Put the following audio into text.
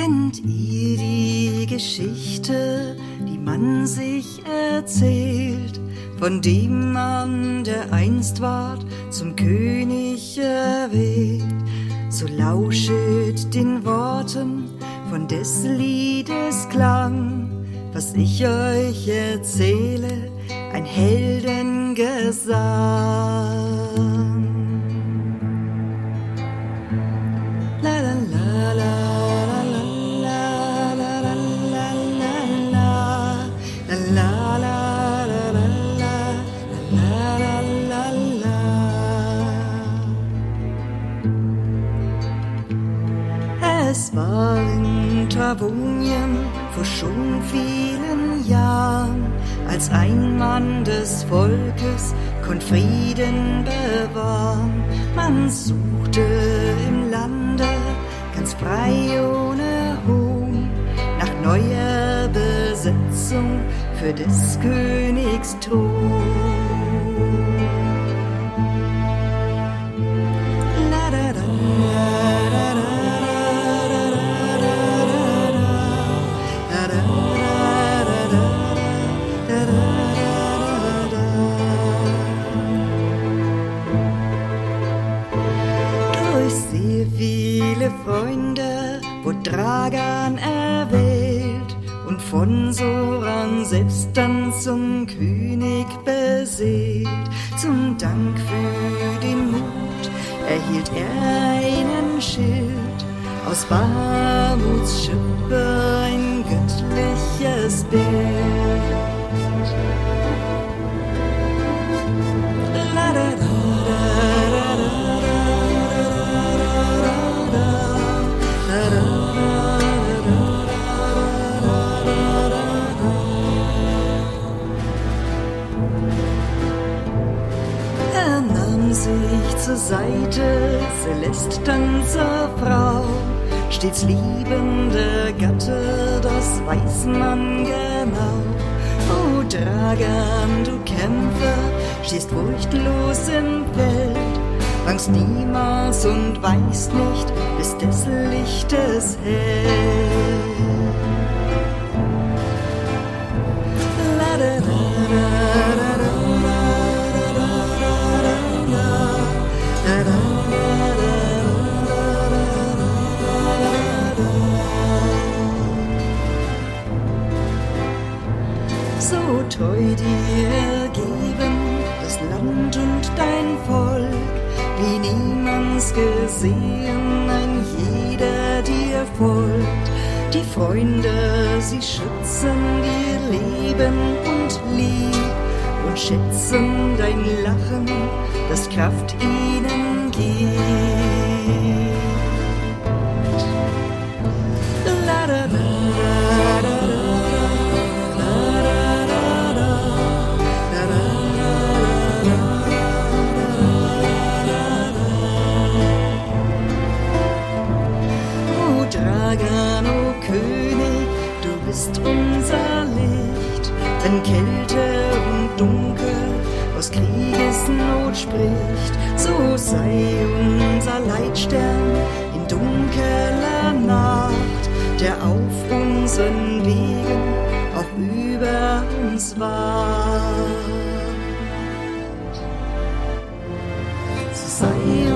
Kennt ihr die Geschichte, die man sich erzählt, von dem Mann, der einst ward zum König erwählt? So lauschet den Worten von des Liedes Klang, was ich euch erzähle, ein Heldengesang. Pavonien vor schon vielen Jahren, als ein Mann des Volkes konnt Frieden bewahren. Man suchte im Lande ganz frei ohne Hohn nach neuer Besetzung für des Königs Thron. Dragan erwählt und von Soran selbst dann zum König beseelt. Zum Dank für den Mut erhielt er einen Schild aus Bamuts Schippe ein göttliches Bild. Zur Seite, Celeste Frau. Stets liebende Gatte, das weiß man genau. Oh Dragan, du Kämpfer, stehst furchtlos im Feld, fangst niemals und weißt nicht, bis des Lichtes hell. Treu dir geben, das Land und dein Volk, wie niemands gesehen, ein jeder dir folgt. Die Freunde, sie schützen dir Leben und Lieb und schätzen dein Lachen, das Kraft ihnen gibt. Wenn Kälte und Dunkel aus Kriegesnot spricht, so sei unser Leitstern in dunkeler Nacht, der auf unseren Wegen auch über uns wacht. So sei